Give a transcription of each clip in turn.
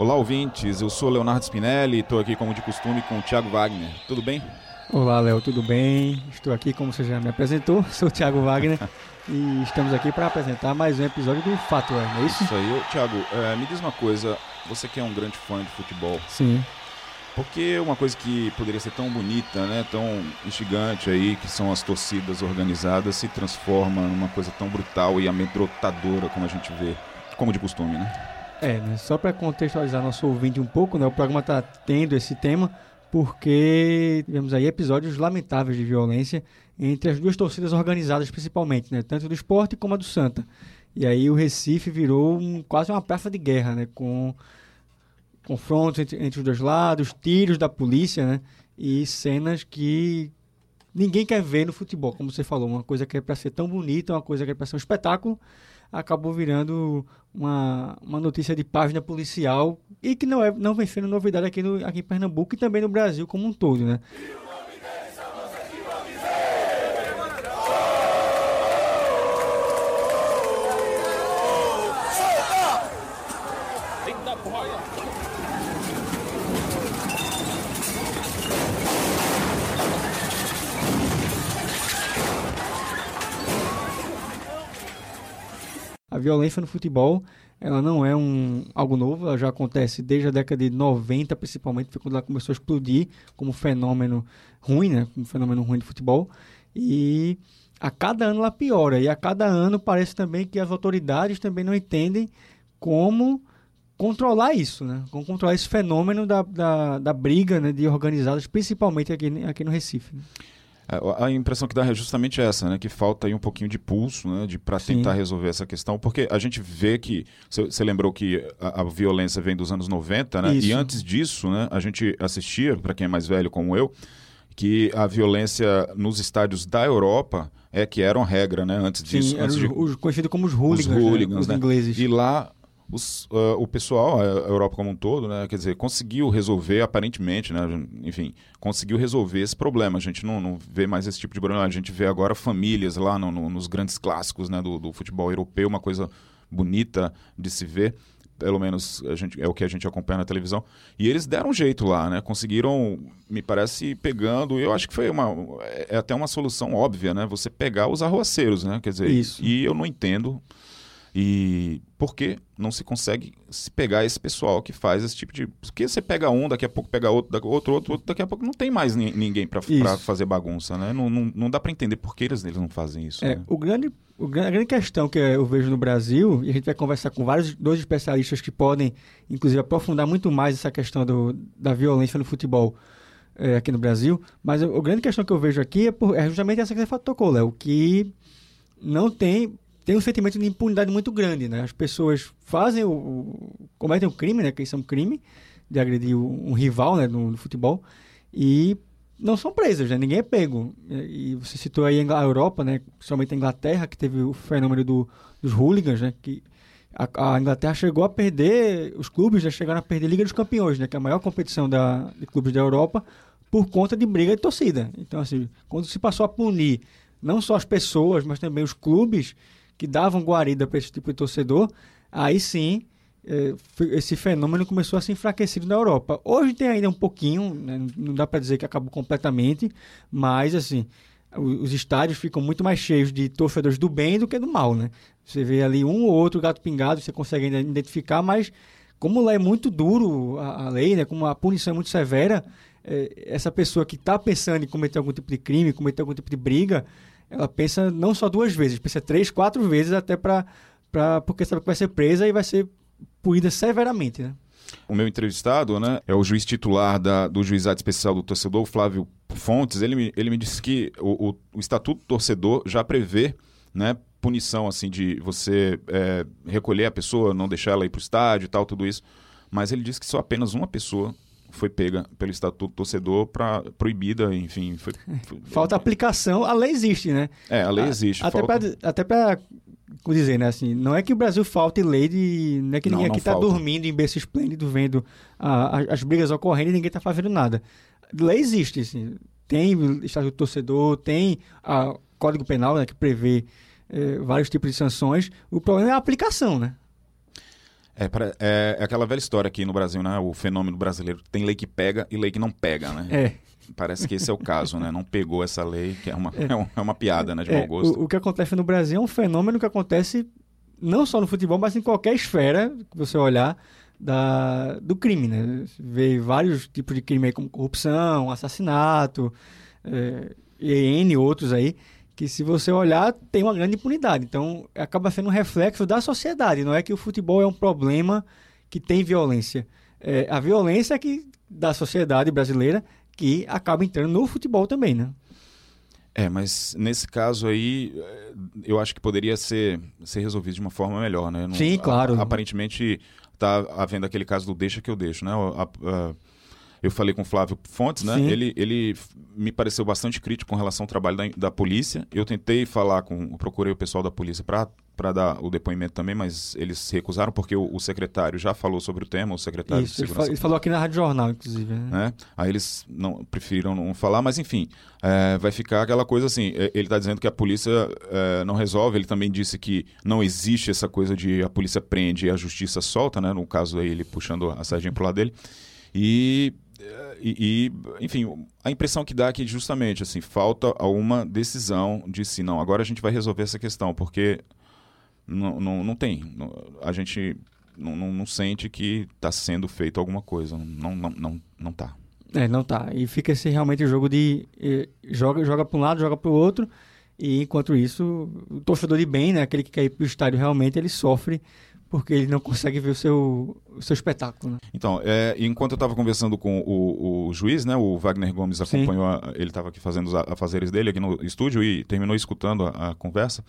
Olá, ouvintes. Eu sou Leonardo Spinelli e estou aqui, como de costume, com o Thiago Wagner. Tudo bem? Olá, Léo, tudo bem? Estou aqui, como você já me apresentou, sou o Thiago Wagner e estamos aqui para apresentar mais um episódio do Fato é, não é isso? Isso aí. Thiago, é, me diz uma coisa. Você que é um grande fã de futebol. Sim. Porque uma coisa que poderia ser tão bonita, né, tão instigante aí, que são as torcidas organizadas, se transforma numa coisa tão brutal e amedrontadora como a gente vê, como de costume, né? É, né? Só para contextualizar nosso ouvinte um pouco, né? O programa está tendo esse tema porque tivemos aí episódios lamentáveis de violência entre as duas torcidas organizadas principalmente, né? Tanto do esporte como a do Santa. E aí o Recife virou um, quase uma praça de guerra, né? Com confrontos entre, entre os dois lados, tiros da polícia, né? E cenas que ninguém quer ver no futebol, como você falou, uma coisa que é para ser tão bonita, uma coisa que é para ser um espetáculo, acabou virando uma, uma notícia de página policial e que não, é, não vem sendo novidade aqui, no, aqui em Pernambuco e também no Brasil como um todo, né? A violência no futebol, ela não é um, algo novo, ela já acontece desde a década de 90, principalmente, foi quando ela começou a explodir como fenômeno ruim, né? Como fenômeno ruim do futebol. E a cada ano ela piora. E a cada ano parece também que as autoridades também não entendem como controlar isso, né? Como controlar esse fenômeno da, da, da briga né, de organizadas, principalmente aqui, aqui no Recife. Né? É, a impressão que dá é justamente essa, né? Que falta aí um pouquinho de pulso, né? De para tentar resolver essa questão, porque a gente vê que você lembrou que a, a, violência vem dos anos 90, né? Isso. E antes disso, né? A gente assistia, para quem é mais velho como eu, que a violência nos estádios da Europa é que eram regra, né? Antes disso, Sim, antes de... os, conhecido como os hooligans, os, hooligans, né? os né? ingleses. E lá os, uh, o pessoal, a Europa como um todo, né, quer dizer, conseguiu resolver, aparentemente, né, enfim, conseguiu resolver esse problema. A gente não, não vê mais esse tipo de problema. A gente vê agora famílias lá no, no, nos grandes clássicos né, do, do futebol europeu, uma coisa bonita de se ver pelo menos a gente, é o que a gente acompanha na televisão. E eles deram um jeito lá, né? Conseguiram, me parece, pegando. Eu acho que foi uma. É até uma solução óbvia, né? Você pegar os arruaceiros, né? Quer dizer, Isso. e eu não entendo e por que não se consegue se pegar esse pessoal que faz esse tipo de. Porque você pega um, daqui a pouco pega outro, outro, outro, outro daqui a pouco não tem mais ni ninguém para fazer bagunça, né? Não, não, não dá para entender por que eles, eles não fazem isso. É, né? o grande, o, a grande questão que eu vejo no Brasil, e a gente vai conversar com vários dois especialistas que podem, inclusive, aprofundar muito mais essa questão do, da violência no futebol. É, aqui no Brasil, mas a, a grande questão que eu vejo aqui é, por, é justamente essa que você tocou, Léo, que não tem tem um sentimento de impunidade muito grande, né? As pessoas fazem o, o cometem o um crime, né? Que isso é um crime de agredir um, um rival, né? No, no, futebol e não são presas, né? Ninguém é pego. E, você citou aí a Europa, né? Principalmente a Inglaterra, que teve o fenômeno do, dos hooligans, né? Que a, a, Inglaterra chegou a perder, os clubes já chegaram a perder a Liga dos Campeões, né? Que é a maior competição da, de clubes da Europa, por conta de briga de torcida. Então, assim, quando se passou a punir não só as pessoas, mas também os clubes, que davam guarida para esse tipo de torcedor, aí sim é, esse fenômeno começou a se enfraquecer na Europa. Hoje tem ainda um pouquinho, né, não dá para dizer que acabou completamente, mas assim os estádios ficam muito mais cheios de torcedores do bem do que do mal, né? Você vê ali um ou outro gato pingado, você consegue ainda identificar, mas como lá é muito duro a, a lei, né? Como a punição é muito severa, é, essa pessoa que está pensando em cometer algum tipo de crime, cometer algum tipo de briga, ela pensa não só duas vezes, pensa três, quatro vezes até para porque sabe que vai ser presa e vai ser punida severamente, né? O meu entrevistado, né, é o juiz titular da, do Juizado Especial do Torcedor, Flávio Fontes. Ele me, ele me disse que o, o, o Estatuto do Torcedor já prevê, né, punição, assim, de você é, recolher a pessoa, não deixar ela ir para o estádio tal, tudo isso. Mas ele disse que só apenas uma pessoa foi pega pelo Estatuto Torcedor para proibida, enfim. Foi, foi, falta aplicação, a lei existe, né? É, a lei existe. até falta... para até dizer, né, assim, não é que o Brasil falte lei de, não é que ninguém não, não aqui está dormindo em berço esplêndido vendo a, as brigas ocorrendo e ninguém está fazendo nada. Lei existe, assim, tem Estatuto Torcedor, tem a Código Penal, né, que prevê é, vários tipos de sanções. O problema é a aplicação, né? É, é, é, aquela velha história aqui no Brasil, né? O fenômeno brasileiro. Tem lei que pega e lei que não pega, né? É. Parece que esse é o caso, né? Não pegou essa lei, que é uma, é. é uma piada, né? De mau gosto. O, o que acontece no Brasil é um fenômeno que acontece não só no futebol, mas em qualquer esfera que você olhar da, do crime, né? Você vê vários tipos de crime aí, como corrupção, assassinato, é, e N outros aí, que se você olhar, tem uma grande impunidade. Então, acaba sendo um reflexo da sociedade. Não é que o futebol é um problema que tem violência. É a violência que da sociedade brasileira que acaba entrando no futebol também, né? É, mas nesse caso aí, eu acho que poderia ser, ser resolvido de uma forma melhor, né? Não, Sim, claro. A, aparentemente está havendo aquele caso do deixa que eu deixo, né? A, a, eu falei com o Flávio Fontes, né? Ele, ele me pareceu bastante crítico com relação ao trabalho da, da polícia. Eu tentei falar com, procurei o pessoal da polícia para dar o depoimento também, mas eles se recusaram porque o, o, secretário já falou sobre o tema, o secretário Isso, de segurança. Ele, falou aqui na Rádio Jornal, inclusive. Né? É, aí eles não preferiram não falar, mas enfim, é, vai ficar aquela coisa assim. É, ele está dizendo que a polícia é, não resolve. Ele também disse que não existe essa coisa de a polícia prende e a justiça solta, né? No caso aí ele puxando a sardinha pro lado dele. E e, e, enfim, a impressão que dá é que justamente assim falta uma decisão de se não, agora a gente vai resolver essa questão, porque não, não, não tem. A gente não, não, não sente que está sendo feito alguma coisa. Não, não, não, não tá. É, não tá. E fica esse realmente o jogo de eh, joga, joga para um lado, joga para o outro. E enquanto isso, o torcedor de bem, né, aquele que quer ir para o estádio realmente, ele sofre porque ele não consegue ver o seu, o seu espetáculo. Né? Então, é, enquanto eu estava conversando com o, o, juiz, né, o Wagner Gomes acompanhou, a, ele estava aqui fazendo os afazeres dele aqui no estúdio e terminou escutando a, a conversa.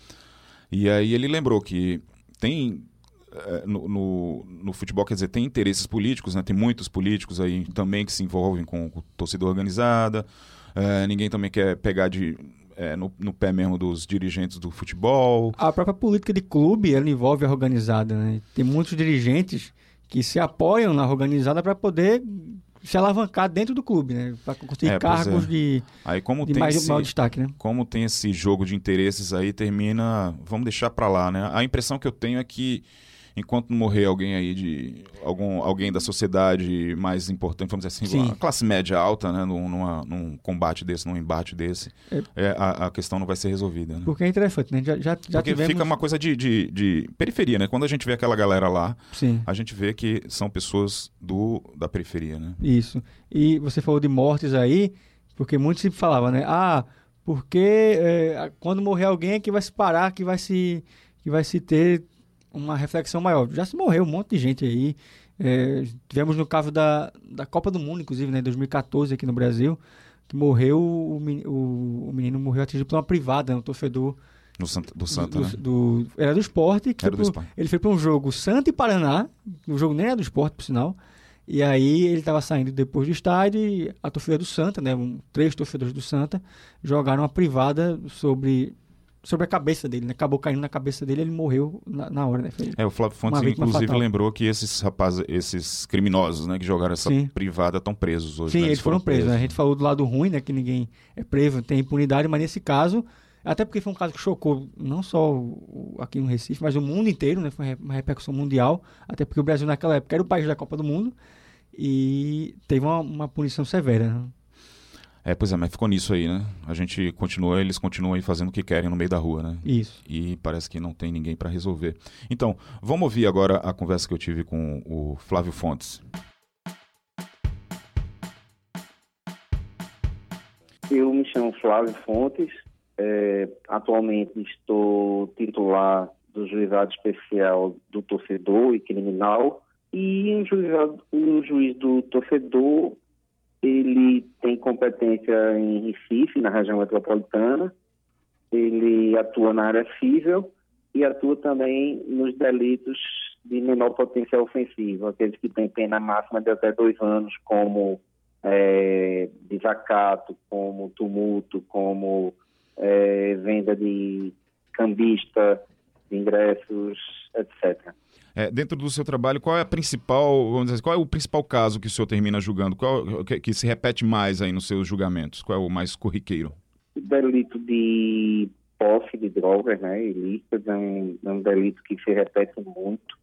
E aí ele lembrou que tem é, no, no, no, futebol, quer dizer, tem interesses políticos, né? tem muitos políticos aí também que se envolvem com, com torcida organizada, é, ninguém também quer pegar de é, no, no, pé mesmo dos dirigentes do futebol. A própria política de clube ela envolve a organizada, né? Tem muitos dirigentes que se apoiam na organizada para poder se alavancar dentro do clube, né? Para conseguir é, cargos é. de, aí, como de tem mais, esse, maior destaque, né? Como tem esse jogo de interesses aí, termina... Vamos deixar para lá, né? A impressão que eu tenho é que enquanto não morrer alguém aí de algum alguém da sociedade mais importante, vamos dizer assim, Sim. classe média alta, né, num, numa, num combate desse, num embate desse, é. É, a, a, questão não vai ser resolvida. Né? Porque é interessante, né? Já, já, já Porque tivemos... fica uma coisa de, de, de, periferia, né? Quando a gente vê aquela galera lá, Sim. a gente vê que são pessoas do, da periferia, né? Isso. E você falou de mortes aí, porque muitos sempre falavam, né? Ah, porque é, quando morrer alguém é que vai se parar, que vai se, que vai se ter uma reflexão maior. Já se morreu um monte de gente aí. É, tivemos no caso da, da Copa do Mundo, inclusive, né, em 2014 aqui no Brasil, que morreu, o, o, o menino morreu atingido por uma privada, um torcedor do Santa, do Santa do, né? do, era do esporte. era do pro, ele foi para um jogo Santa e Paraná, o jogo nem era do esporte, por sinal. E aí ele estava saindo depois do estádio e a torcida do Santa, né, um, três torcedores do Santa, jogaram uma privada sobre sobre a cabeça dele, né? Acabou caindo na cabeça dele, ele morreu na, na hora, né? Foi é, o Flávio Fontes inclusive fatal. lembrou que esses rapazes, esses criminosos, né, que jogaram essa Sim. privada estão presos hoje. Sim, né? eles, foram, foram presos. Né? A gente falou do lado ruim, né, que ninguém é preso, tem impunidade, mas nesse caso, até porque foi um caso que chocou não só aqui no Recife, mas o mundo inteiro, né? Foi uma repercussão mundial, até porque o Brasil naquela época era o país da Copa do Mundo e teve uma, uma punição severa. Né? É, pois é, mas ficou nisso aí, né? A gente continua, eles continuam aí fazendo o que querem no meio da rua, né? Isso. E parece que não tem ninguém para resolver. Então, vamos ouvir agora a conversa que eu tive com o Flávio Fontes. Eu me chamo Flávio Fontes, é, atualmente estou titular do Juizado Especial do Torcedor e Criminal e juizado, o juiz do torcedor ele tem competência em Recife, na região metropolitana. Ele atua na área civil e atua também nos delitos de menor potencial ofensivo, aqueles que têm pena máxima de até dois anos, como é, desacato, como tumulto, como é, venda de cambista, de ingressos, etc. É, dentro do seu trabalho, qual é a principal, vamos dizer, qual é o principal caso que o senhor termina julgando? Qual que, que se repete mais aí nos seus julgamentos? Qual é o mais corriqueiro? O delito de posse de drogas, né, ilícitas, é um, é um delito que se repete muito.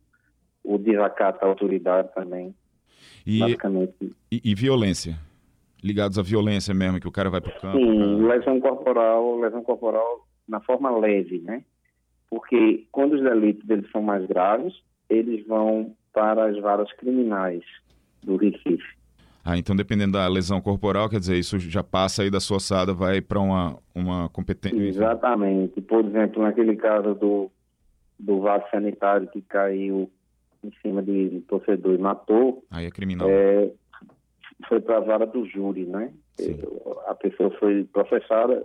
o desacato à autoridade também. E, basicamente. E, e, violência? Ligados à violência mesmo, que o cara vai para o campo? Sim, pra... lesão corporal, lesão corporal na forma leve, né? Porque quando os delitos eles são mais graves, eles vão para as varas criminais do Recife. Ah, então dependendo da lesão corporal, quer dizer, isso já passa aí da sua ossada, vai para uma, uma competência. Exatamente. Por exemplo, naquele caso do, do vaso sanitário que caiu em cima de, de torcedor e matou. Aí é criminal. É, foi para a vara do júri, né? Sim. A pessoa foi processada,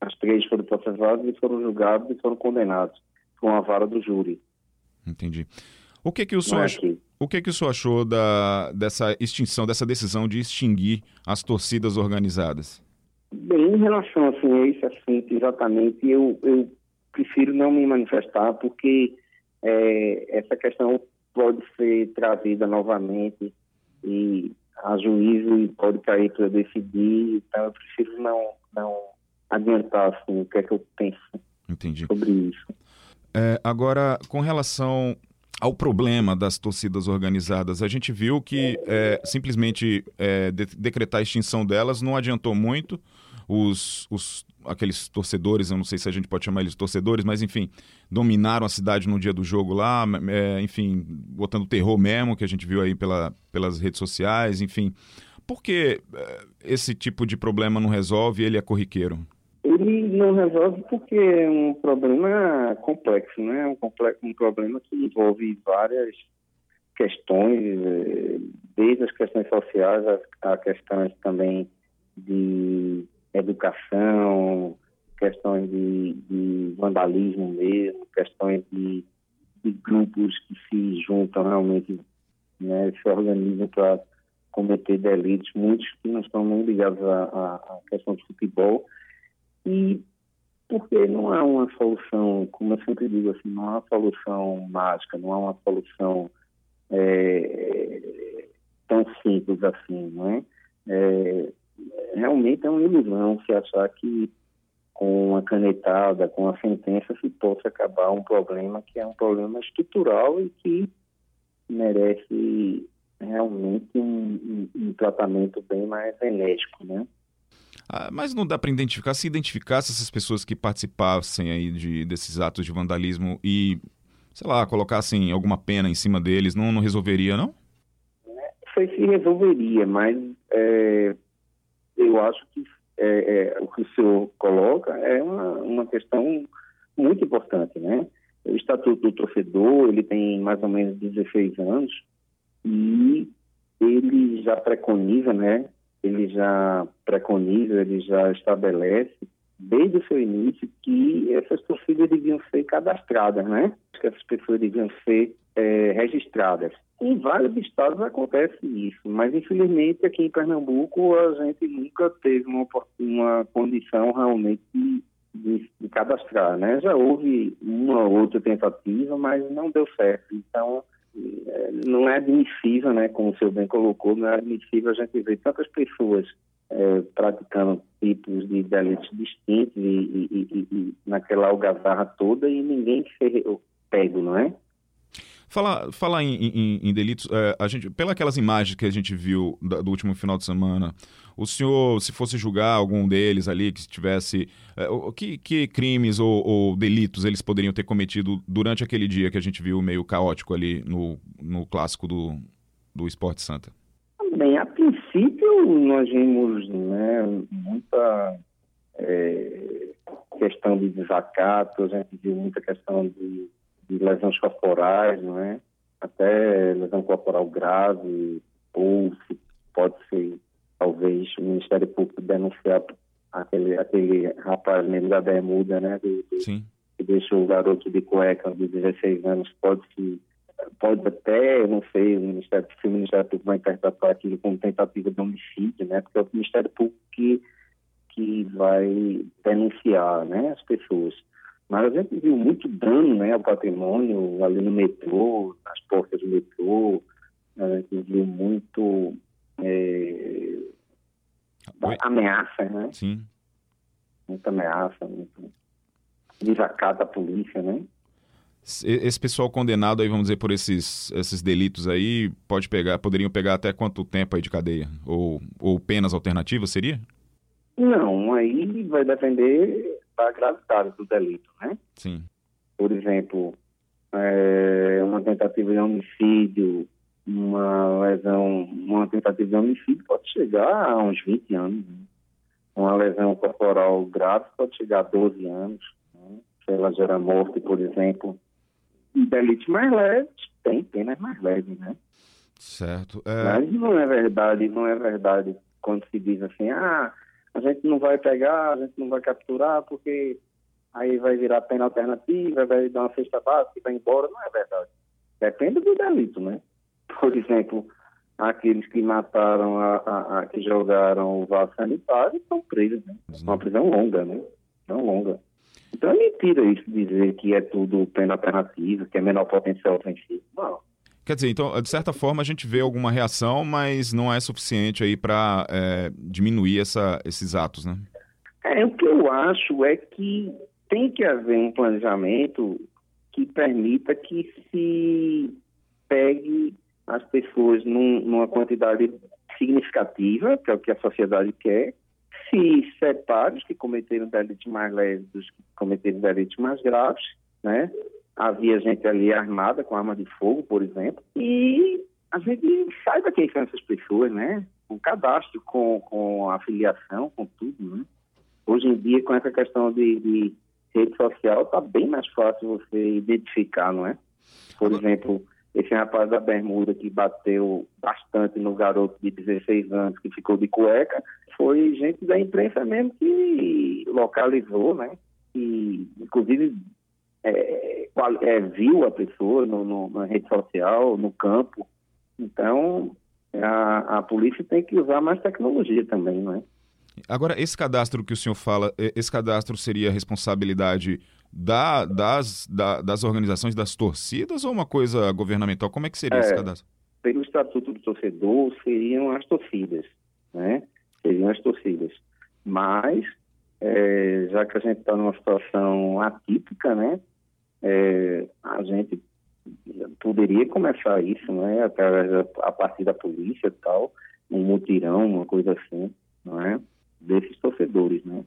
as três foram processadas e foram julgados e foram condenados com a vara do júri. Entendi. O que que o senhor, é o que que o senhor achou da, dessa extinção, dessa decisão de extinguir as torcidas organizadas? Bem, em relação assim, a esse assunto exatamente, eu, eu prefiro não me manifestar porque é, essa questão pode ser trazida novamente e a juízo e pode cair para decidir, então eu prefiro não, não adiantar assim, o que é que eu penso Entendi. sobre isso. É, agora, com relação ao problema das torcidas organizadas. A gente viu que é, simplesmente é, de, decretar a extinção delas não adiantou muito. Os, os, aqueles torcedores, eu não sei se a gente pode chamar eles torcedores, mas enfim, dominaram a cidade no dia do jogo lá, é, enfim, botando terror mesmo, que a gente viu aí pela, pelas redes sociais, enfim. Por que é, esse tipo de problema não resolve e ele é corriqueiro? Ele não resolve porque é um problema complexo, né? Um, complexo, um problema que envolve várias questões, eh, desde as questões sociais a, questões também de educação, questões de, de vandalismo mesmo, questões de, de, grupos que se juntam realmente, né, se organizam para cometer delitos, muitos que não estão muito ligados à, à questão do futebol, e porque não há uma solução, como eu sempre digo assim, não há uma solução mágica, não há uma solução é, tão simples assim, não é? é? Realmente é uma ilusão se achar que com uma canetada, com a sentença, se possa acabar um problema que é um problema estrutural e que merece realmente um, um, um tratamento bem mais enérgico, né? Ah, mas não dá para identificar, se identificasse essas pessoas que participassem aí de, desses atos de vandalismo e, sei lá, colocassem alguma pena em cima deles, não, não resolveria, não? Sei se resolveria, mas é, eu acho que é, é, o que o senhor coloca é uma, uma questão muito importante, né? O Estatuto do Torcedor, ele tem mais ou menos 16 anos e ele já preconiza, né, ele já preconiza, ele já estabelece desde o seu início que essas torcidas deviam ser cadastradas, né? Que essas pessoas deviam ser é, registradas. Em vários estados acontece isso, mas infelizmente aqui em Pernambuco a gente nunca teve uma, uma condição realmente de, de, cadastrar, né? Já houve uma outra tentativa, mas não deu certo. Então não é admissível, né, como o senhor bem colocou, não é admissível a gente ver tantas pessoas é, praticando tipos de delitos distintos e, e, e, e, naquela algazarra toda e ninguém ser pego, não é? Falar, falar em, em, em delitos, é, a gente, pelas imagens que a gente viu do último final de semana, o senhor, se fosse julgar algum deles ali, que tivesse. É, que, que crimes ou, ou, delitos eles poderiam ter cometido durante aquele dia que a gente viu meio caótico ali no, no clássico do, do Esporte Santa? Bem, a princípio nós vimos né, muita é, questão de desacato, a gente viu muita questão de de lesões corporais, não é? Até lesão corporal grave, ou se pode ser, talvez, o Ministério Público denunciar aquele, aquele rapaz mesmo da bermuda, né? Do, do, Sim. Que deixou o garoto de cueca de 16 anos, pode se pode até, eu não sei, o Ministério, se o Ministério Público vai interpretar aquilo como tentativa de homicídio, né? Porque é o Ministério Público que, que vai denunciar, né, as pessoas. Mas a gente viu muito dano né, ao patrimônio ali no metrô, nas portas do metrô. A gente viu muito é, ameaça, né? Esse pessoal condenado aí, vamos dizer, por esses, esses delitos aí, pode pegar, poderiam pegar até quanto tempo aí de cadeia? Ou, ou penas alternativas, seria? Não, aí vai depender gravidade do delito, né? Sim. Por exemplo, é, uma tentativa de homicídio, uma lesão, uma tentativa de homicídio pode chegar a uns 20 anos. Né? Uma lesão corporal grave pode chegar a 12 anos. Né? Se ela gera morte, por exemplo. Delitos mais leves, tem penas mais leves, né? Certo. É... Mas não é verdade, não é verdade quando se diz assim, ah, a gente não vai pegar, a gente não vai capturar porque aí vai virar pena alternativa, vai dar uma cesta básica e vai embora. Não é verdade. Depende do delito, né? Por exemplo, aqueles que mataram, a, a, a que jogaram o vaso sanitário estão presos, né? Uma prisão longa, né? Prisão longa. Então é mentira isso dizer que é tudo pena alternativa, que é menor potencial ofensivo. Não. Quer dizer, então, de certa forma, a gente vê alguma reação, mas não é suficiente aí para é, diminuir essa, esses atos, né? É, o que eu acho é que tem que haver um planejamento que permita que se pegue as pessoas num, numa quantidade significativa, que é o que a sociedade quer, se separe os que cometeram delitos mais leves dos que cometeram delitos mais graves, né? Havia gente ali armada com arma de fogo, por exemplo, e a gente saiba quem são essas pessoas, né? Com cadastro, com, com afiliação, com tudo, né? Hoje em dia, com essa questão de, de rede social, está bem mais fácil você identificar, não é? Por exemplo, esse rapaz da Bermuda que bateu bastante no garoto de 16 anos que ficou de cueca, foi gente da imprensa mesmo que localizou, né? E, inclusive, é, é, viu a pessoa no, no, na rede social, no campo. Então, a, a polícia tem que usar mais tecnologia também, não é? Agora, esse cadastro que o senhor fala, esse cadastro seria responsabilidade da, das, da, das organizações, das torcidas ou uma coisa governamental? Como é que seria é, esse cadastro? Pelo Estatuto do Torcedor, seriam as torcidas, né? Seriam as torcidas. Mas, é, já que a gente está numa situação atípica, né? É, a gente poderia começar isso, né? Através da, a partir da polícia e tal, um mutirão, uma coisa assim, não é? Desses torcedores, né?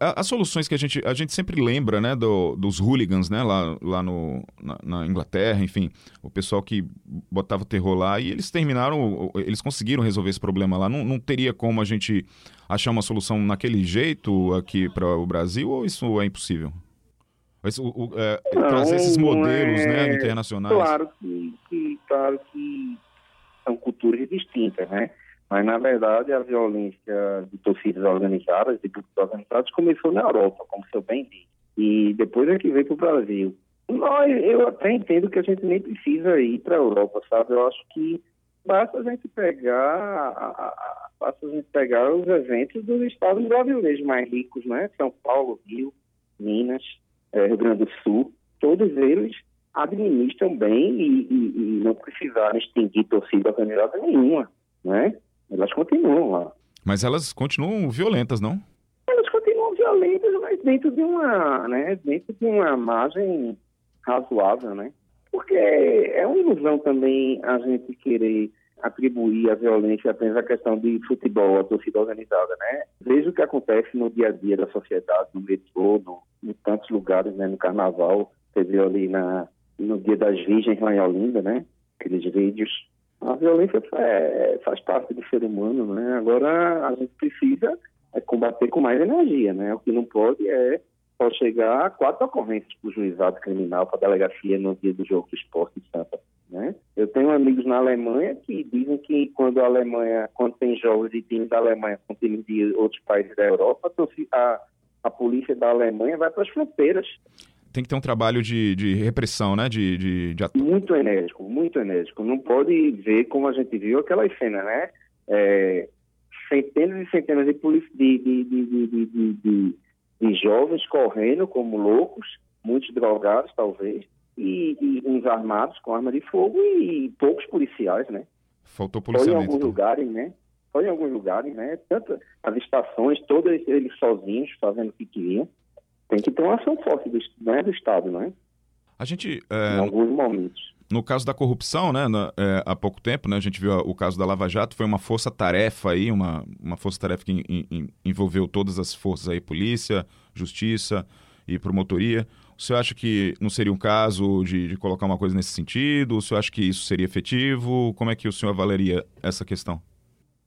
as soluções que a gente, a gente sempre lembra, né, do, dos hooligans, né, lá, lá no, na, na, Inglaterra, enfim, o pessoal que botava terror lá e eles terminaram, eles conseguiram resolver esse problema lá. Não, não teria como a gente achar uma solução naquele jeito aqui para o Brasil ou isso é impossível? Esse, o, é, não, trazer esses modelos, é... né, internacionais. Claro que, que, claro que são culturas distintas, né? Mas, na verdade, a violência de torcidas organizadas, de grupos organizados, começou na Europa, como o senhor bem disse. E depois é que veio para o Brasil. Nós, eu até entendo que a gente nem precisa ir para a Europa, sabe? Eu acho que basta a gente pegar basta a gente pegar os eventos dos estados brasileiros mais ricos, né? São Paulo, Rio, Minas, eh, Rio Grande do Sul, todos eles administram bem e, e, e não precisaram extinguir torcida organizada nenhuma, né? Elas continuam lá. Mas elas continuam violentas, não? Elas continuam violentas, mas dentro de uma, né, dentro de uma margem razoável, né? Porque é uma ilusão também a gente querer atribuir a violência apenas à questão de futebol, a torcida organizada, né? Veja o que acontece no dia a dia da sociedade, no metrô, no, em tantos lugares, né? No carnaval, você viu ali na, no dia das virgens lá em Olinda, né? Aqueles vídeos a violência é, faz parte do ser humano, né? Agora a gente precisa é, combater com mais energia, né? O que não pode é só chegar a quatro ocorrências para o juizado criminal, para a delegacia no dia do jogo do esporte em Santa. Né? Eu tenho amigos na Alemanha que dizem que quando a Alemanha, quando tem jogos de time da Alemanha com time de outros países da Europa, a, a polícia da Alemanha vai para as fronteiras tem que ter um trabalho de, de repressão, né? De, de, de... Muito enérgico, muito enérgico. Não pode ver como a gente viu aquela cena, né? É, centenas e centenas de, de, de, de, de, jovens correndo como loucos, muitos drogados talvez, e, e, uns armados com arma de fogo e poucos policiais, né? Faltou policiamento. Foi em alguns lugares, né? Foi em alguns lugares, né? Tanto as estações, todos eles sozinhos, fazendo o que queriam. Tem que ter uma ação forte do, né, do Estado, né? A gente. É, em alguns momentos. No caso da corrupção, né, na, é, há pouco tempo, né, a gente viu o caso da Lava Jato, foi uma força-tarefa aí, uma, uma força-tarefa que in, in, envolveu todas as forças aí, polícia, justiça e promotoria. Senhor acha que não seria um caso de, de colocar uma coisa nesse sentido? Senhor acha que isso seria efetivo? Como é que o senhor avaliaria essa questão?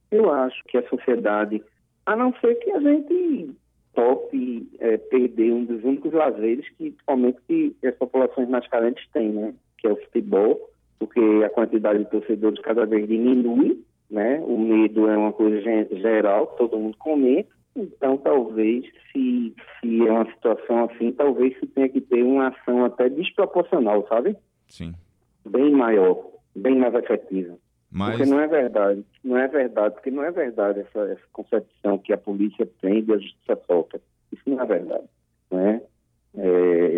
Eu acho que a sociedade, a não ser que a gente tope é, perder um dos únicos lazeres que, principalmente, que as populações mais carentes têm, né? Que é o futebol, porque a quantidade de torcedores cada vez diminui, né? O medo é uma coisa geral, todo mundo comenta. Então, talvez, se, se é uma situação assim, talvez se tenha que ter uma ação até desproporcional, sabe? Sim. Bem maior, bem mais efetiva. Mas... Porque não é verdade, não é verdade, porque não é verdade essa, essa concepção que a polícia tem e a justiça toca. Isso não é verdade, né?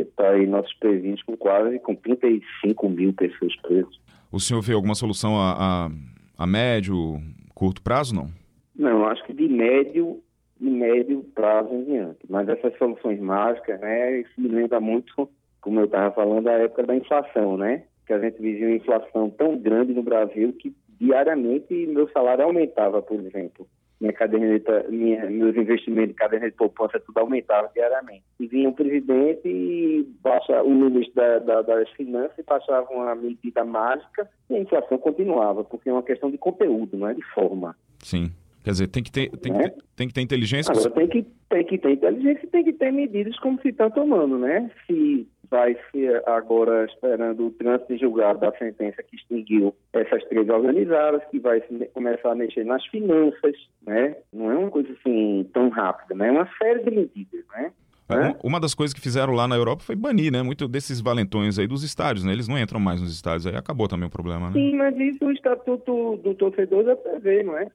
Está aí nossos presídios com quase com 35 mil pessoas presas. O senhor vê alguma solução a, a, a médio, curto prazo, não? Não, acho que de médio, de médio prazo em diante. Mas essas soluções mágicas, né, isso me lembra muito, como eu estava falando, da época da inflação, né? Que a gente vivia uma inflação tão grande no Brasil que diariamente meu salário aumentava, por exemplo. Minha caderneta, minha, meus investimentos de caderneta de poupança, tudo aumentava diariamente. E vinha o presidente e baixa, o ministro da, da, das finanças baixava uma medida mágica e a inflação continuava, porque é uma questão de conteúdo, não é de forma. Sim. Quer dizer, tem que ter, tem que né? ter, tem que ter inteligência. Agora, tem que, tem que ter inteligência e tem que ter medidas como se está tomando, né? Se vai ser agora esperando o trânsito de julgado da sentença que extinguiu essas três organizadas, que vai começar a mexer nas finanças, né? Não é uma coisa assim tão rápida, né? É uma série de medidas, né? É, uma das coisas que fizeram lá na Europa foi banir, né? Muito desses valentões aí dos estádios, né? Eles não entram mais nos estádios, aí acabou também o problema, né? Sim, mas isso o estatuto do torcedor já prevê, não é?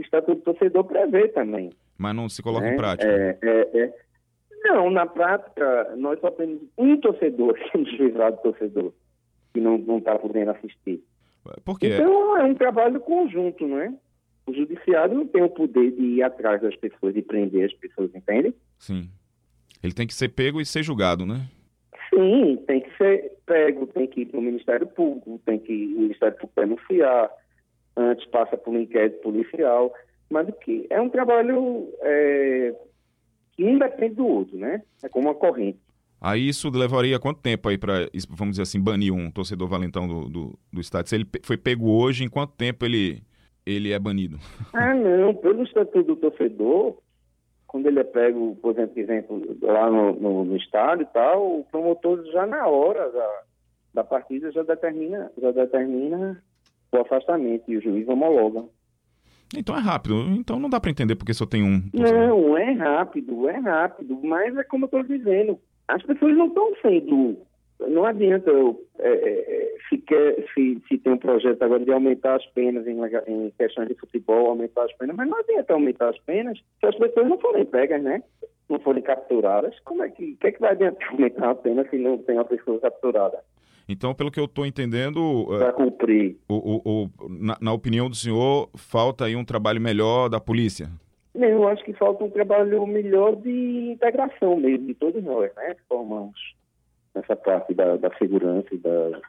O estatuto do torcedor prevê também. Mas não se coloca né? em prática. É, é, é. Não, na prática, nós só temos um torcedor, que é um juizado torcedor, que não está podendo assistir. Por quê? Então é um trabalho conjunto, não é? O judiciário não tem o poder de ir atrás das pessoas e prender as pessoas, entende? Sim. Ele tem que ser pego e ser julgado, né? Sim, tem que ser pego, tem que ir para o Ministério Público, tem que o Ministério Público denunciar, antes passa por um inquérito policial, mas que é um trabalho é, que um depende do outro, né? É como uma corrente. Aí isso levaria quanto tempo aí para, vamos dizer assim, banir um torcedor valentão do, do, do estádio? Se ele foi pego hoje, em quanto tempo ele, ele é banido? Ah, não. Pelo estatuto do torcedor, quando ele é pego, por exemplo, lá no, no, no estádio e tal, o promotor já na hora da, da partida já determina, já determina o afastamento e o juiz homologa. Então é rápido. Então não dá para entender porque só tem um. Não, é rápido, é rápido. Mas é como eu estou dizendo, as pessoas não estão sendo. Não adianta eu, é, é, se, quer, se, se tem um projeto agora de aumentar as penas em, em questões de futebol, aumentar as penas, mas não adianta aumentar as penas se as pessoas não forem pegas, né? Não forem capturadas. Como é que, que, é que vai adiantar aumentar a pena se não tem uma pessoa capturada? Então, pelo que eu estou entendendo. É, Para cumprir. O, o, o na, na, opinião do senhor, falta aí um trabalho melhor da polícia? Eu acho que falta um trabalho melhor de integração mesmo, de todos nós, né? Formamos nessa parte da, da segurança da.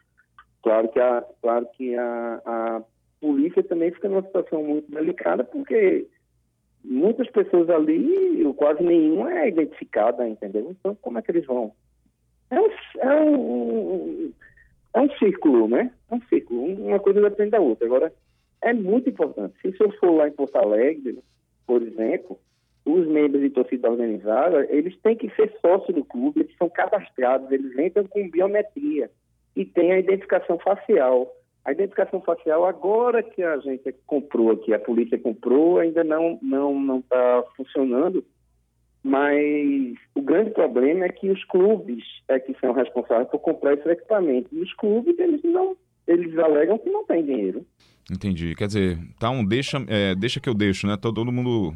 Claro que, a, claro que a, a polícia também fica numa situação muito delicada, porque muitas pessoas ali, quase nenhuma é identificada, entendeu? Então, como é que eles vão? É um, é um, é um círculo, né? É um círculo. Uma coisa depende da outra. Agora, é muito importante. Se eu for lá em Porto Alegre, por exemplo, os membros de torcida organizada, eles têm que ser sócios do clube, eles são cadastrados, eles entram com biometria e tem a identificação facial. A identificação facial, agora que a gente comprou aqui, a polícia comprou, ainda não não não está funcionando, mas o grande problema é que os clubes é que são responsáveis por comprar esse equipamento. E os clubes, eles não, eles alegam que não têm dinheiro. Entendi. Quer dizer, tá um deixa, é, deixa que eu deixo, né? Todo mundo.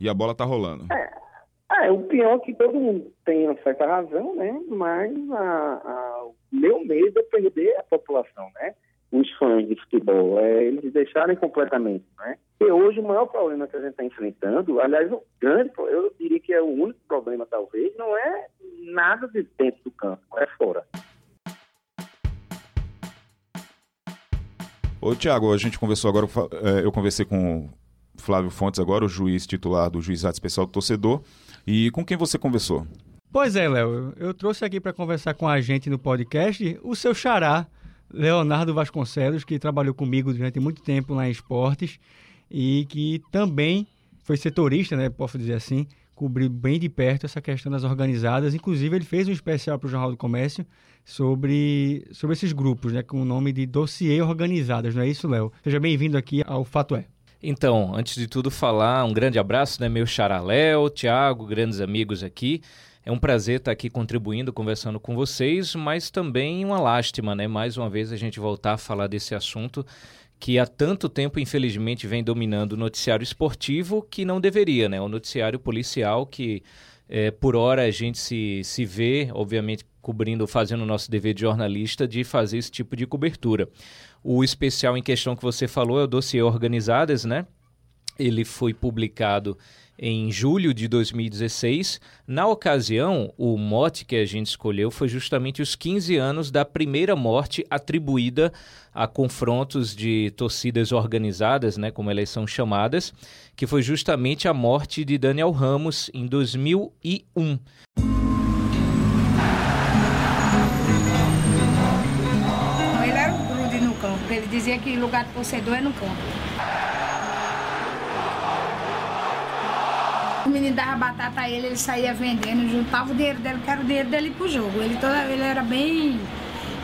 E a bola tá rolando. É, é o pior é que todo mundo tem uma certa razão, né? Mas a, a, o meu medo é perder a população, né? os fãs de futebol, é eles deixarem completamente, né? E hoje o maior problema que a gente está enfrentando, aliás, o grande, eu diria que é o único problema talvez, não é nada de dentro do campo, é fora. Ô, Tiago, a gente conversou agora, é, eu conversei com o Flávio Fontes agora, o juiz titular do Juizado Especial do Torcedor, e com quem você conversou? Pois é, Léo, eu trouxe aqui para conversar com a gente no podcast o seu xará, Leonardo Vasconcelos, que trabalhou comigo durante muito tempo lá em esportes e que também foi setorista, né, posso dizer assim, cobriu bem de perto essa questão das organizadas. Inclusive, ele fez um especial para o Jornal do Comércio sobre, sobre esses grupos, né, com o nome de Dossiê Organizadas, não é isso, Léo? Seja bem-vindo aqui ao Fato É. Então, antes de tudo falar, um grande abraço, né, meu xaraléu, Tiago, grandes amigos aqui. É um prazer estar aqui contribuindo, conversando com vocês, mas também uma lástima, né? Mais uma vez a gente voltar a falar desse assunto que há tanto tempo, infelizmente, vem dominando o noticiário esportivo que não deveria, né? O noticiário policial que, é, por hora, a gente se, se vê, obviamente, cobrindo, fazendo o nosso dever de jornalista, de fazer esse tipo de cobertura. O especial em questão que você falou é o dossiê Organizadas, né? Ele foi publicado em julho de 2016. Na ocasião, o mote que a gente escolheu foi justamente os 15 anos da primeira morte atribuída a confrontos de torcidas organizadas, né, como elas são chamadas, que foi justamente a morte de Daniel Ramos em 2001. Ele era um grude no campo, ele dizia que lugar de torcedor é no campo. O menino dava batata a ele, ele saía vendendo, juntava o dinheiro dele, que era o dinheiro dele pro jogo. Ele, toda, ele era bem.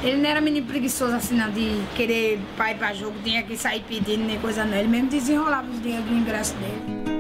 Ele não era menino preguiçoso assim, não, de querer pai para jogo, tinha que sair pedindo nem coisa não. Ele mesmo desenrolava os dinheiros do ingresso dele.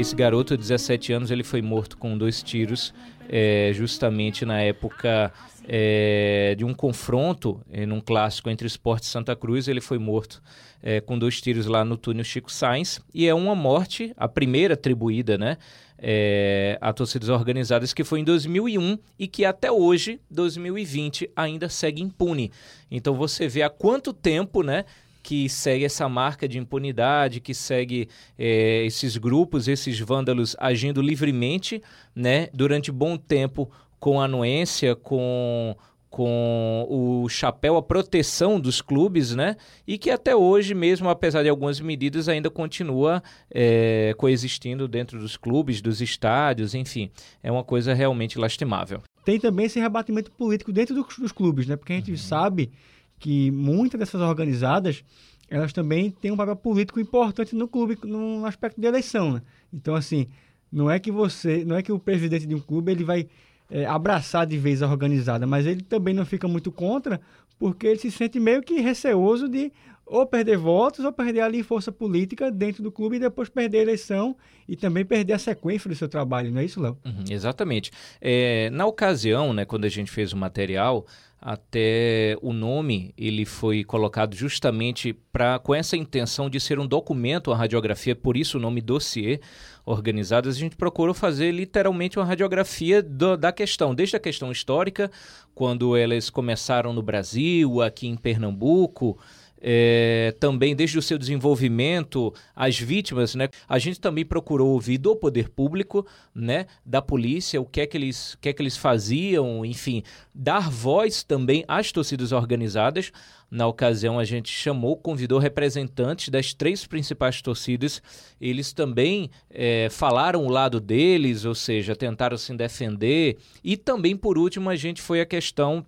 Esse garoto, de 17 anos, ele foi morto com dois tiros, é, justamente na época é, de um confronto em um clássico entre Esporte e Santa Cruz. Ele foi morto é, com dois tiros lá no túnel Chico Sainz. E é uma morte, a primeira atribuída, né? É, a torcidas organizadas que foi em 2001 e que até hoje, 2020, ainda segue impune. Então você vê há quanto tempo, né? Que segue essa marca de impunidade, que segue é, esses grupos, esses vândalos agindo livremente, né, durante bom tempo com anuência, com com o chapéu, a proteção dos clubes, né? E que até hoje, mesmo apesar de algumas medidas, ainda continua é, coexistindo dentro dos clubes, dos estádios, enfim. É uma coisa realmente lastimável. Tem também esse rebatimento político dentro dos, dos clubes, né? Porque a gente uhum. sabe que muitas dessas organizadas elas também têm um papel político importante no clube, no aspecto de eleição, né? Então, assim, não é que você, não é que o presidente de um clube ele vai é, abraçar de vez a organizada, mas ele também não fica muito contra, porque ele se sente meio que receoso de ou perder votos ou perder ali força política dentro do clube e depois perder a eleição e também perder a sequência do seu trabalho, não é isso, Léo? Uhum, exatamente. É, na ocasião, né, quando a gente fez o material, até o nome ele foi colocado justamente para com essa intenção de ser um documento, a radiografia, por isso o nome dossiê organizadas, a gente procurou fazer literalmente uma radiografia do, da questão, desde a questão histórica, quando elas começaram no Brasil, aqui em Pernambuco, é, também desde o seu desenvolvimento, as vítimas, né? A gente também procurou ouvir do poder público, né? Da polícia, o que é que eles, o que é que eles faziam, enfim, dar voz também às torcidas organizadas. Na ocasião, a gente chamou, convidou representantes das três principais torcidas. Eles também é, falaram o lado deles, ou seja, tentaram se defender. E também, por último, a gente foi a questão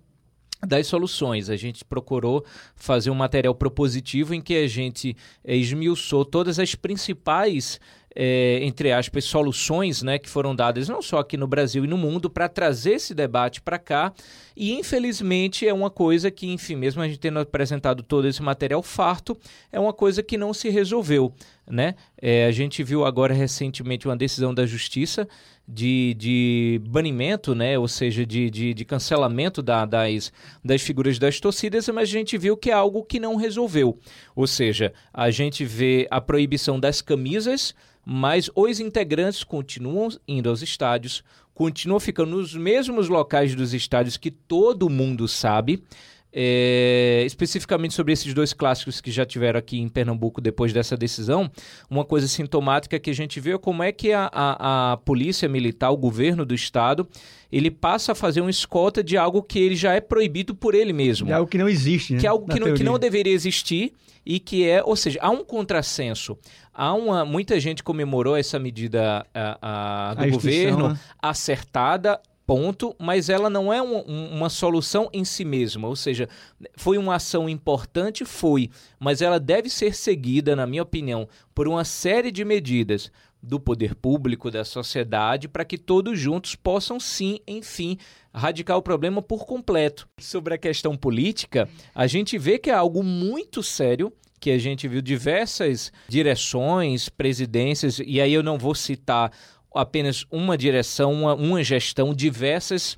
das soluções. A gente procurou fazer um material propositivo em que a gente é, esmiuçou todas as principais é, entre aspas, soluções né, que foram dadas não só aqui no Brasil e no mundo para trazer esse debate para cá. E infelizmente é uma coisa que, enfim, mesmo a gente tendo apresentado todo esse material farto, é uma coisa que não se resolveu. Né? É, a gente viu agora recentemente uma decisão da Justiça de, de banimento, né? ou seja, de, de, de cancelamento da, das, das figuras das torcidas, mas a gente viu que é algo que não resolveu. Ou seja, a gente vê a proibição das camisas, mas os integrantes continuam indo aos estádios, continuam ficando nos mesmos locais dos estádios que todo mundo sabe. É, especificamente sobre esses dois clássicos que já tiveram aqui em Pernambuco depois dessa decisão, uma coisa sintomática que a gente vê é como é que a, a, a polícia militar, o governo do estado, ele passa a fazer uma escolta de algo que ele já é proibido por ele mesmo. É algo que não existe, né? Que é algo que não, que não, deveria existir e que é, ou seja, há um contrassenso. Há uma, muita gente comemorou essa medida a, do governo né? acertada, ponto, mas ela não é um, uma solução em si mesma. Ou seja, foi uma ação importante, foi, mas ela deve ser seguida, na minha opinião, por uma série de medidas do poder público, da sociedade, para que todos juntos possam sim, enfim, radicar o problema por completo. Sobre a questão política, a gente vê que é algo muito sério que a gente viu diversas direções, presidências, e aí eu não vou citar apenas uma direção, uma, uma gestão, diversas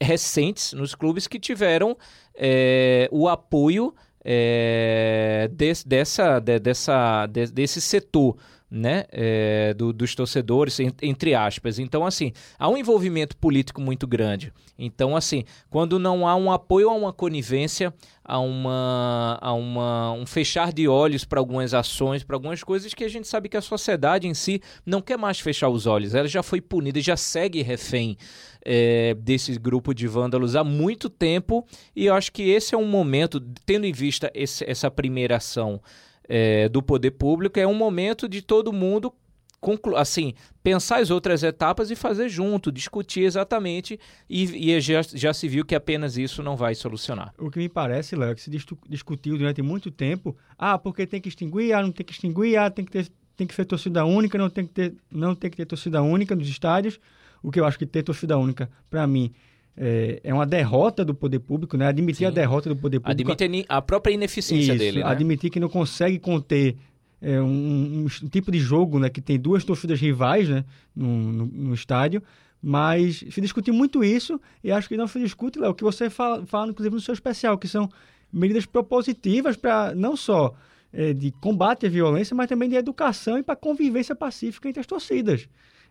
recentes nos clubes que tiveram é, o apoio é, dessa, de, dessa, de, desse setor né, é, do, dos torcedores, entre aspas. Então, assim, há um envolvimento político muito grande. Então, assim, quando não há um apoio a uma conivência, a, uma, a uma, um fechar de olhos para algumas ações, para algumas coisas que a gente sabe que a sociedade em si não quer mais fechar os olhos. Ela já foi punida, já segue refém é, desse grupo de vândalos há muito tempo. E eu acho que esse é um momento, tendo em vista esse, essa primeira ação é, do poder público, é um momento de todo mundo assim, pensar as outras etapas e fazer junto, discutir exatamente, e, e já, já, se viu que apenas isso não vai solucionar. O que me parece, Léo, é que se discutiu durante muito tempo, ah, porque tem que extinguir, ah, não tem que extinguir, ah, tem que ter, tem que ser torcida única, não tem que ter, não tem que ter torcida única nos estádios, o que eu acho que ter torcida única, para mim, é, é, uma derrota do poder público, né? Admitir Sim. a derrota do poder público. Admitir a própria ineficiência Isso, dele. Né? Admitir que não consegue conter é, um, um, tipo de jogo né, que tem duas torcidas rivais né, no, no, no, estádio. Mas se discutiu muito isso e acho que não se discute, Léo, o que você fala, fala, inclusive, no seu especial, que são medidas propositivas para não só é, de combate à violência, mas também de educação e para convivência pacífica entre as torcidas.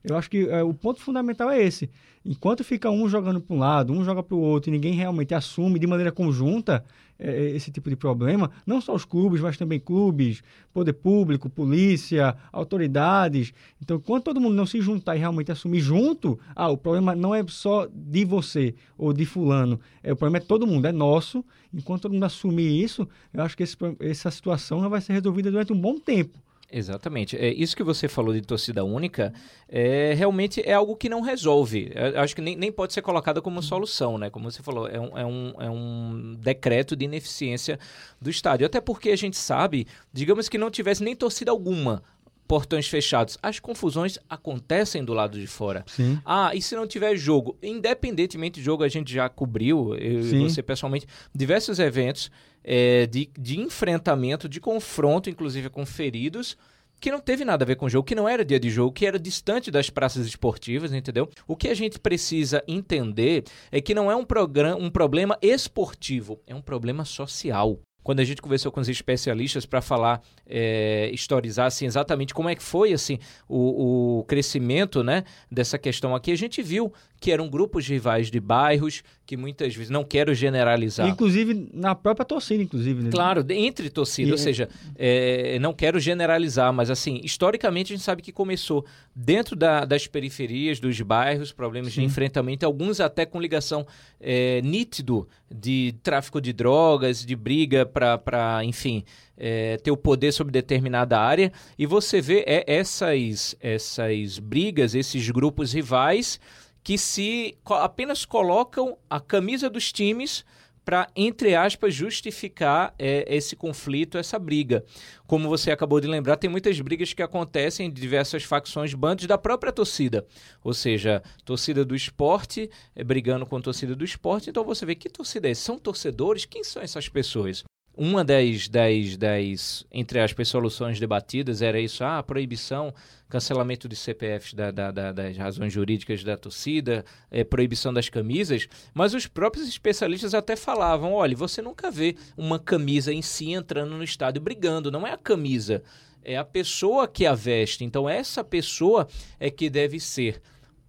Eu acho que é, o ponto fundamental é esse. Enquanto fica um jogando para um lado, um joga para o outro e ninguém realmente assume de maneira conjunta é, esse tipo de problema, não só os clubes, mas também clubes, poder público, polícia, autoridades. Então, quando todo mundo não se juntar e realmente assumir junto, ah, o problema não é só de você ou de fulano, é, o problema é todo mundo, é nosso. Enquanto todo mundo assumir isso, eu acho que esse, essa situação não vai ser resolvida durante um bom tempo. Exatamente. É, isso que você falou de torcida única é, realmente é algo que não resolve. É, acho que nem, nem pode ser colocada como solução, né? Como você falou, é um, é, um, é um decreto de ineficiência do estádio. Até porque a gente sabe, digamos que não tivesse nem torcida alguma portões fechados. As confusões acontecem do lado de fora. Sim. Ah, e se não tiver jogo? Independentemente de jogo, a gente já cobriu, eu Sim. e você pessoalmente, diversos eventos é, de, de enfrentamento, de confronto, inclusive com feridos, que não teve nada a ver com o jogo, que não era dia de jogo, que era distante das praças esportivas, entendeu? O que a gente precisa entender é que não é um, programa, um problema esportivo, é um problema social quando a gente conversou com os especialistas para falar, é, historizar assim, exatamente como é que foi assim o, o, crescimento né, dessa questão aqui, a gente viu que eram grupos rivais de bairros que muitas vezes não quero generalizar. Inclusive na própria torcida, inclusive. Né? Claro, entre torcida, e... ou seja, é, não quero generalizar, mas assim, historicamente a gente sabe que começou dentro da, das periferias, dos bairros, problemas Sim. de enfrentamento, alguns até com ligação é, nítido de tráfico de drogas, de briga para, enfim, é, ter o poder sobre determinada área. E você vê é, essas, essas brigas, esses grupos rivais que se apenas colocam a camisa dos times para, entre aspas, justificar é, esse conflito, essa briga. Como você acabou de lembrar, tem muitas brigas que acontecem de diversas facções, bandos da própria torcida. Ou seja, torcida do esporte é, brigando com a torcida do esporte. Então você vê que torcida é essa? São torcedores? Quem são essas pessoas? uma das, das, das, entre aspas, soluções debatidas era isso, ah, proibição, cancelamento de CPFs da, da, da, das razões jurídicas da torcida, é, proibição das camisas, mas os próprios especialistas até falavam, olha, você nunca vê uma camisa em si entrando no estádio brigando, não é a camisa, é a pessoa que a veste, então essa pessoa é que deve ser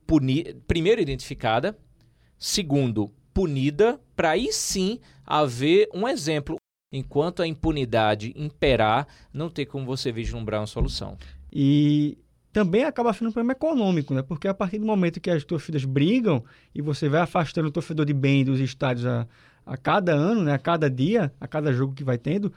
puni primeiro identificada, segundo, punida para aí sim haver um exemplo. Enquanto a impunidade imperar, não tem como você vislumbrar uma solução. E também acaba sendo um problema econômico, né? Porque a partir do momento que as torcidas brigam e você vai afastando o torcedor de bem dos estádios a, a cada ano, né? A cada dia, a cada jogo que vai tendo,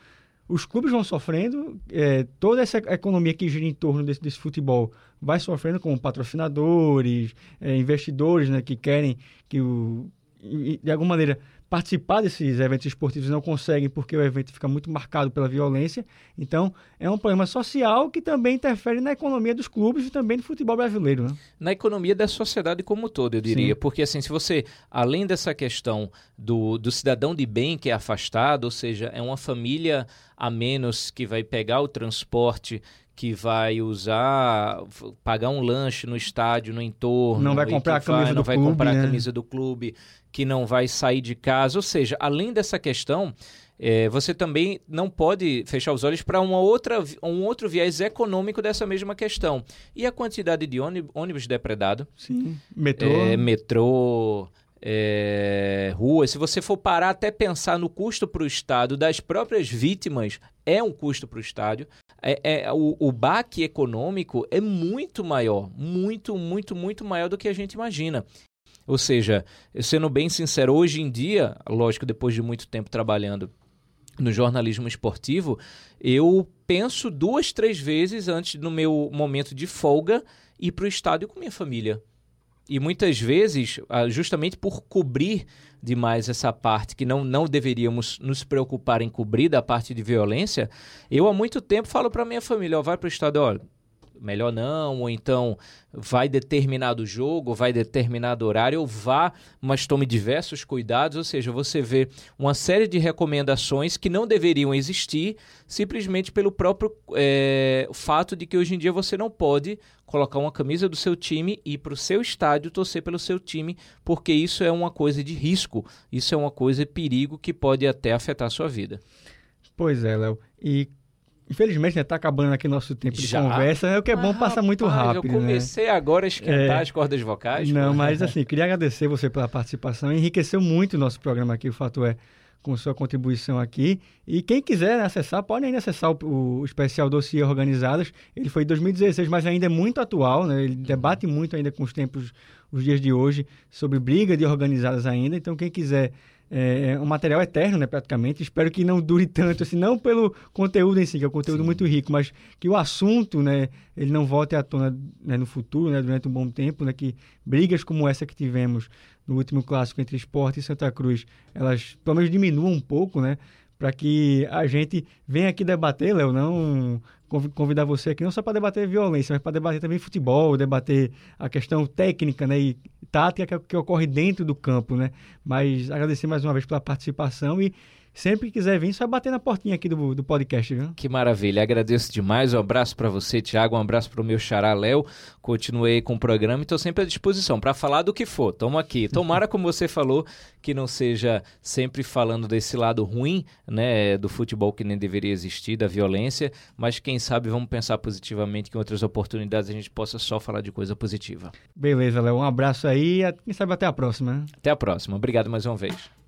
os clubes vão sofrendo, é, toda essa economia que gira em torno desse, desse futebol vai sofrendo com patrocinadores, é, investidores né, que querem que, o, de alguma maneira, participar desses eventos esportivos não conseguem porque o evento fica muito marcado pela violência. Então, é um problema social que também interfere na economia dos clubes e também do futebol brasileiro. Né? Na economia da sociedade como um todo, eu diria. Sim. Porque, assim, se você, além dessa questão do, do cidadão de bem que é afastado, ou seja, é uma família a menos que vai pegar o transporte que vai usar, pagar um lanche no estádio, no entorno. Não vai comprar a camisa vai, do não clube. Não vai comprar né? a camisa do clube, que não vai sair de casa. Ou seja, além dessa questão, é, você também não pode fechar os olhos para uma outra, um outro viés econômico dessa mesma questão. E a quantidade de ônibus depredado? Sim. Metrô. É, metrô é, ruas, se você for parar até pensar no custo para o Estado das próprias vítimas, é um custo para o Estado. É, é, o, o baque econômico é muito maior, muito, muito, muito maior do que a gente imagina. Ou seja, sendo bem sincero, hoje em dia, lógico, depois de muito tempo trabalhando no jornalismo esportivo, eu penso duas, três vezes antes no meu momento de folga ir para o estádio com minha família. E muitas vezes, ah, justamente por cobrir demais essa parte que não, não deveríamos nos preocupar em cobrir da parte de violência, eu há muito tempo falo para minha família, ó, vai para o estado, olha, melhor não, ou então vai determinado jogo, vai determinado horário, ou vá, mas tome diversos cuidados, ou seja, você vê uma série de recomendações que não deveriam existir simplesmente pelo próprio é, fato de que hoje em dia você não pode colocar uma camisa do seu time e ir para o seu estádio torcer pelo seu time, porque isso é uma coisa de risco, isso é uma coisa de perigo que pode até afetar a sua vida. Pois é, Léo. E Infelizmente, está né, acabando aqui nosso tempo Já? de conversa. É o que é bom ah, passar muito rápido. Eu comecei né? agora a esquentar é... as cordas vocais. Não, mas assim, queria agradecer você pela participação. Enriqueceu muito o nosso programa aqui, o fato é, com sua contribuição aqui. E quem quiser acessar, pode ainda acessar o, o especial Dossiê Organizadas. Ele foi em 2016, mas ainda é muito atual, né? Ele debate muito ainda com os tempos, os dias de hoje, sobre briga de organizadas ainda. Então, quem quiser é, é um material eterno, né, praticamente. Espero que não dure tanto, assim, não pelo conteúdo em si, que é um conteúdo Sim. muito rico, mas que o assunto, né, ele não volte à tona né, no futuro, né, durante um bom tempo, né, que brigas como essa que tivemos no último clássico entre Esporte e Santa Cruz, elas pelo menos diminuam um pouco, né, para que a gente venha aqui debater, Léo, não convidar você aqui não só para debater violência, mas para debater também futebol, debater a questão técnica né, e tática que, que, ocorre dentro do campo. Né? Mas agradecer mais uma vez pela participação e Sempre que quiser vir, só bater na portinha aqui do, do podcast, viu? Que maravilha. Agradeço demais. Um abraço para você, Tiago. Um abraço para o meu xará, Léo. Continuei com o programa e estou sempre à disposição para falar do que for. Tamo aqui. Tomara, como você falou, que não seja sempre falando desse lado ruim, né, do futebol que nem deveria existir, da violência, mas quem sabe vamos pensar positivamente que em outras oportunidades a gente possa só falar de coisa positiva. Beleza, Léo. Um abraço aí e quem sabe até a próxima. Até a próxima. Obrigado mais uma vez.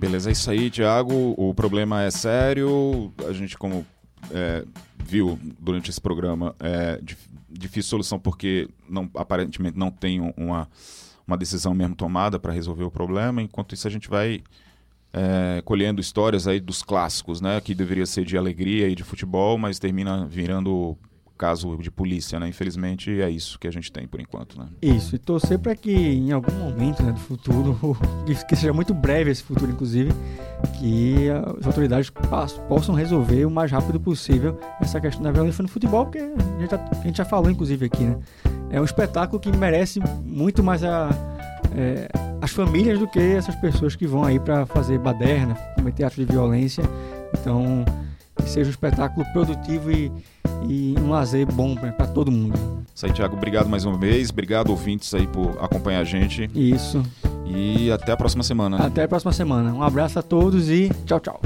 Beleza, é isso aí, Tiago. O problema é sério. A gente, como é, viu durante esse programa, é difícil solução porque não, aparentemente não tem uma, uma decisão mesmo tomada para resolver o problema. Enquanto isso, a gente vai é, colhendo histórias aí dos clássicos, né? Que deveria ser de alegria e de futebol, mas termina virando caso de polícia, né? Infelizmente é isso que a gente tem por enquanto, né? Isso, e torcer para que em algum momento né, do futuro, que seja muito breve esse futuro, inclusive, que as autoridades possam resolver o mais rápido possível essa questão da violência no futebol, porque a gente já, a gente já falou, inclusive, aqui, né? É um espetáculo que merece muito mais a, é, as famílias do que essas pessoas que vão aí para fazer baderna, cometer atos de violência. Então, que seja um espetáculo produtivo e e um lazer bom para todo mundo. Isso aí, Thiago. Obrigado mais uma vez. Obrigado, ouvintes, aí, por acompanhar a gente. Isso. E até a próxima semana. Até a próxima semana. Um abraço a todos e tchau, tchau.